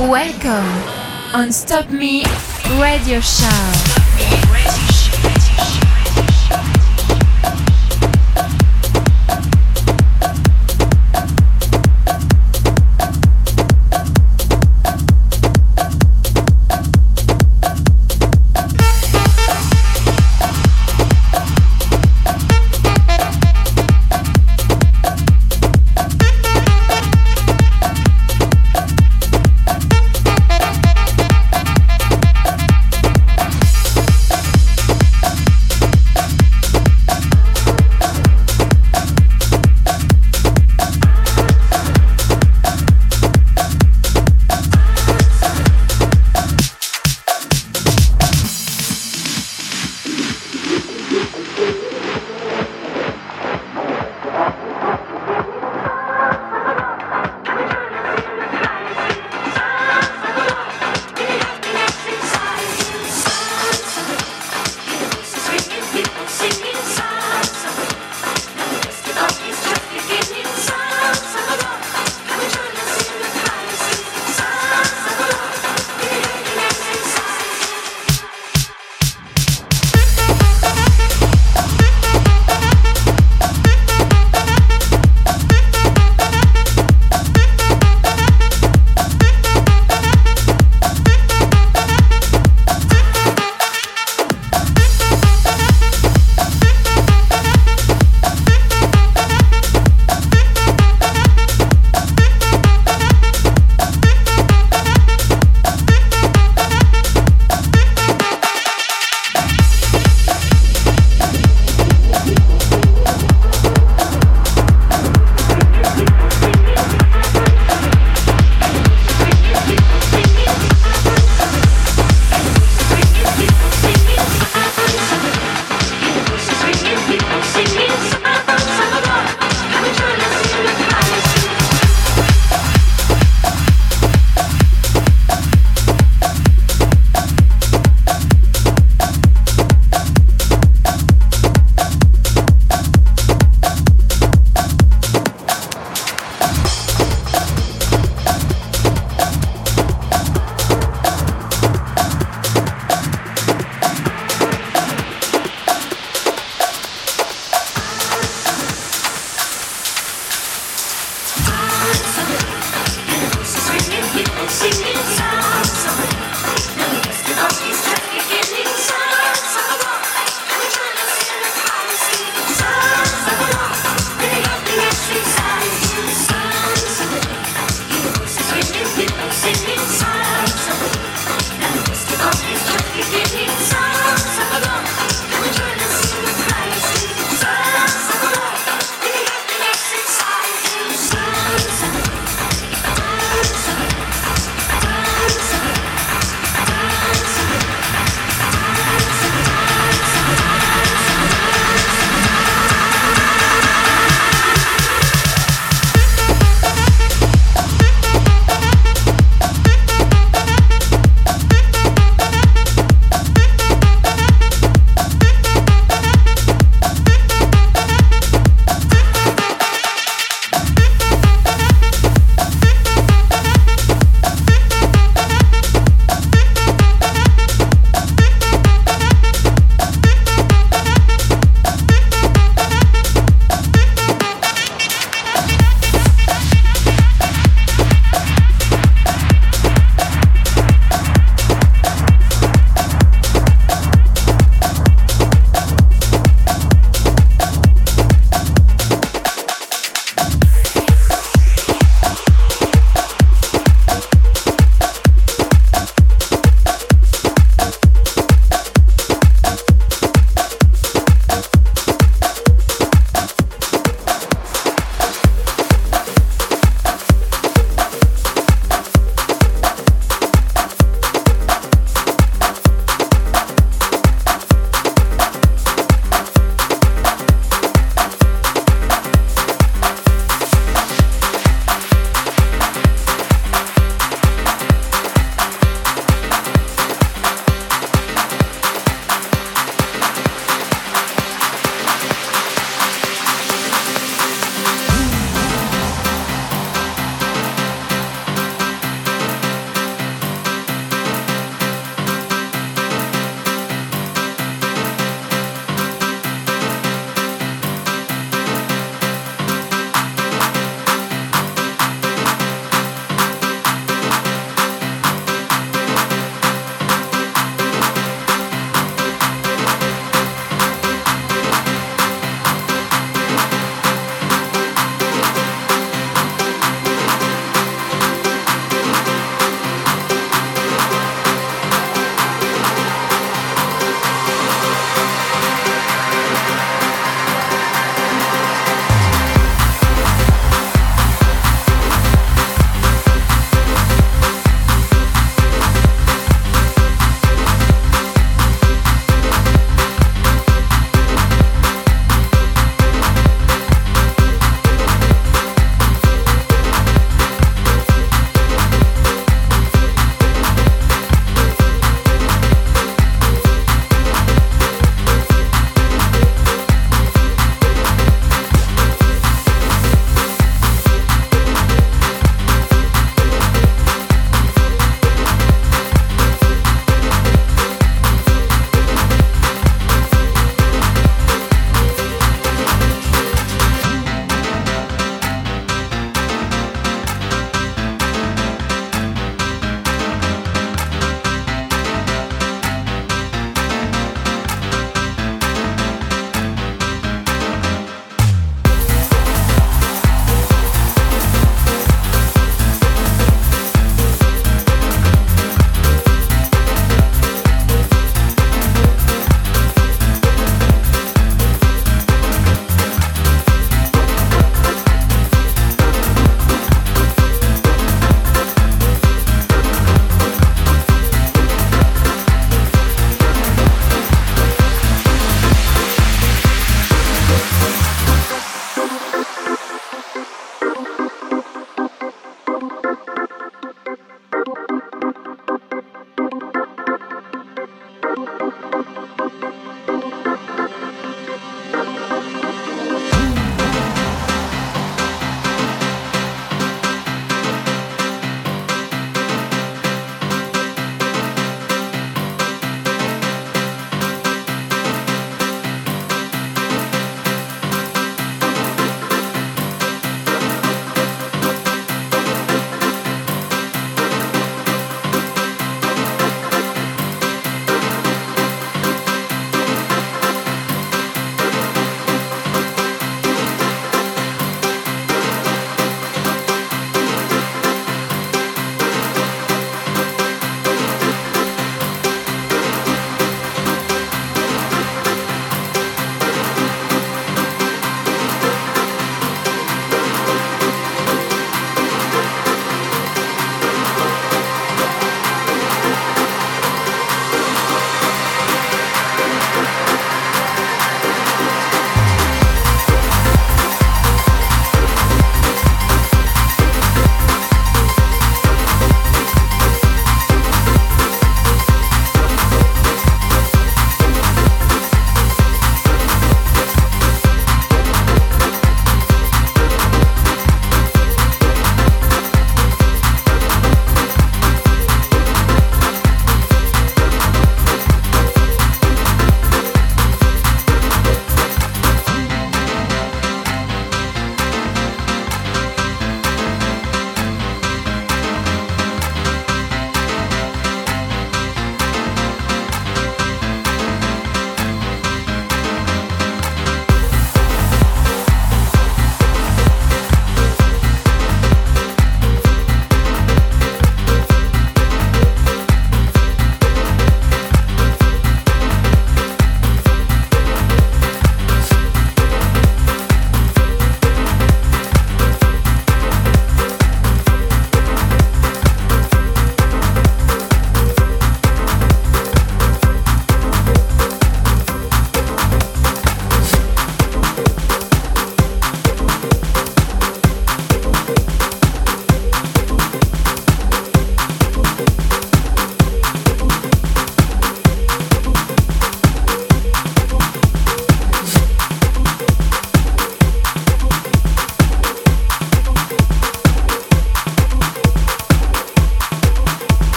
Welcome on Stop Me Radio Show.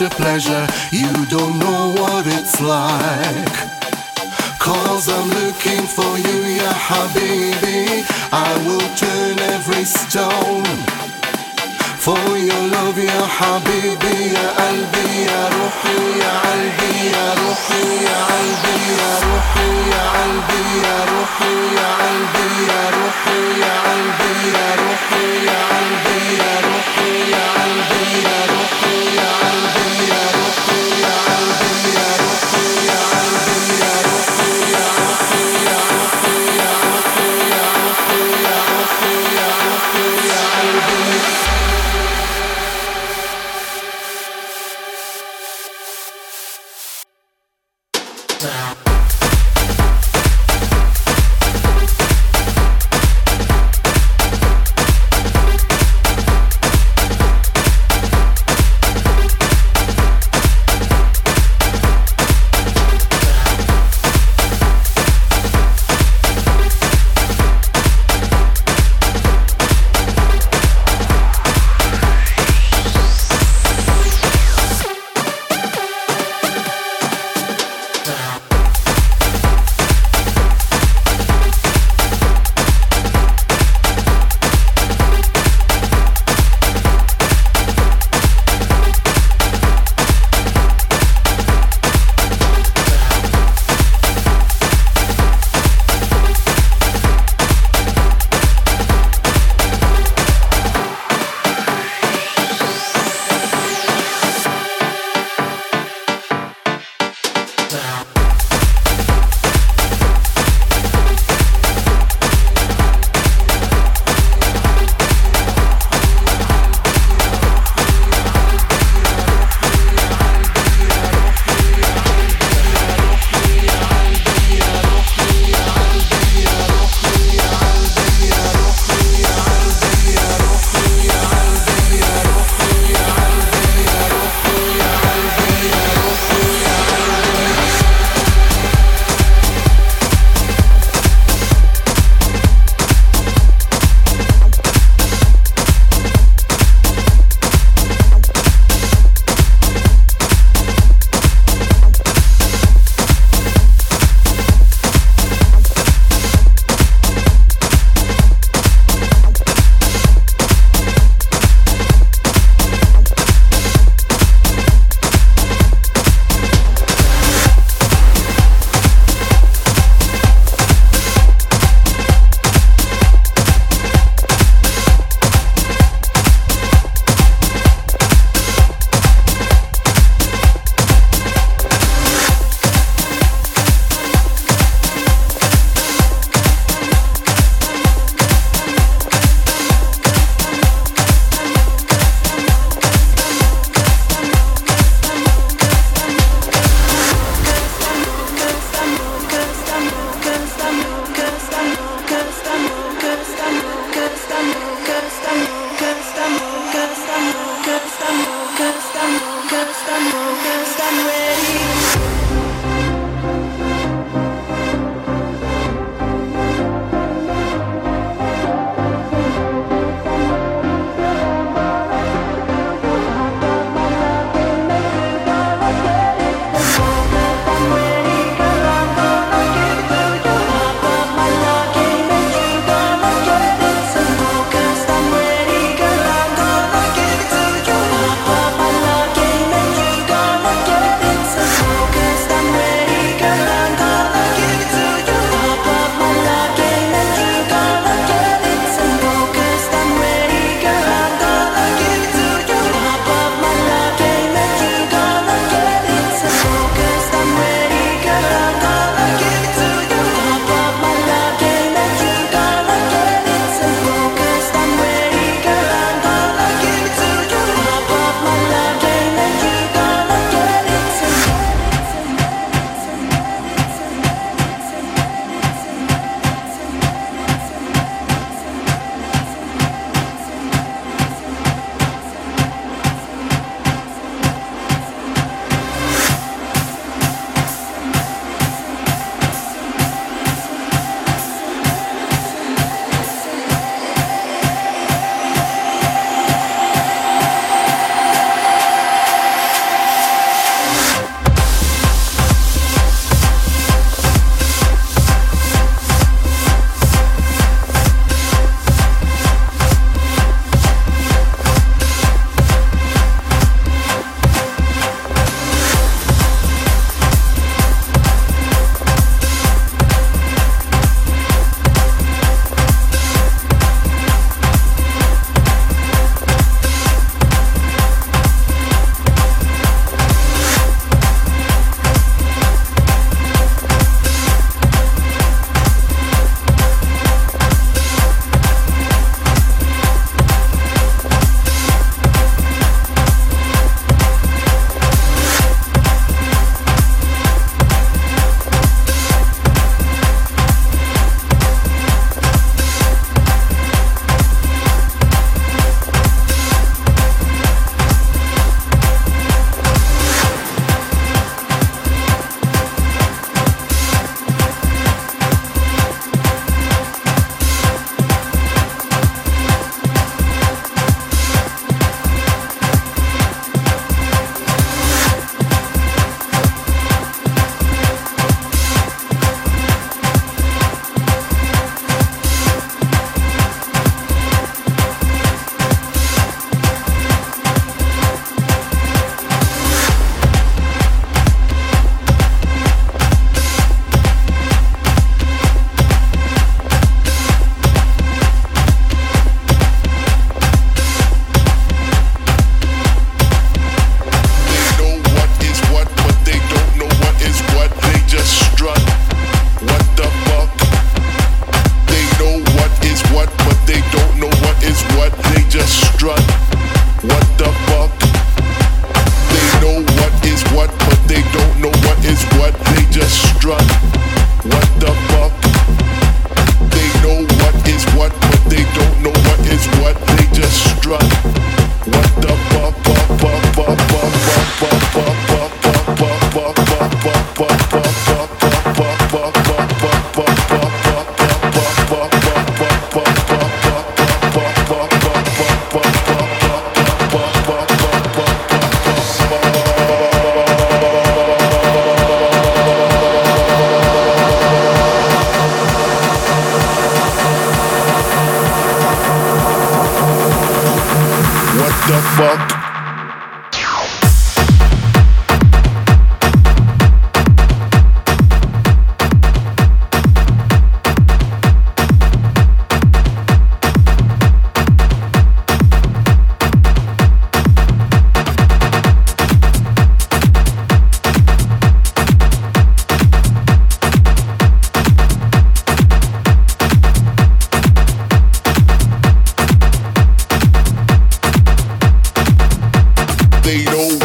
your pleasure. You sound.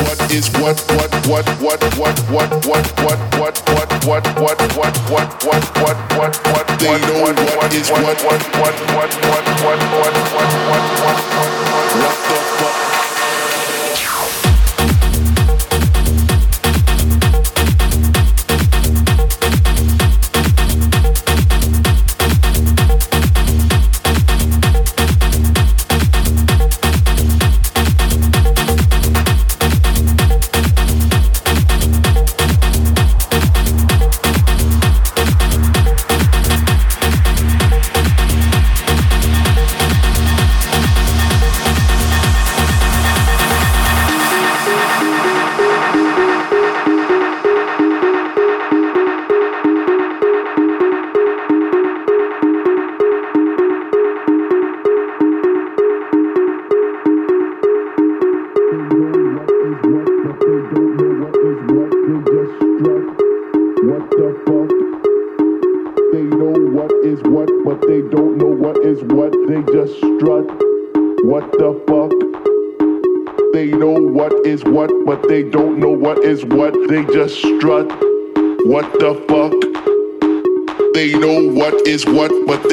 what is what what what what what what what what what what what what what what what what what what they know what is what what what what what what what what what what what what the fuck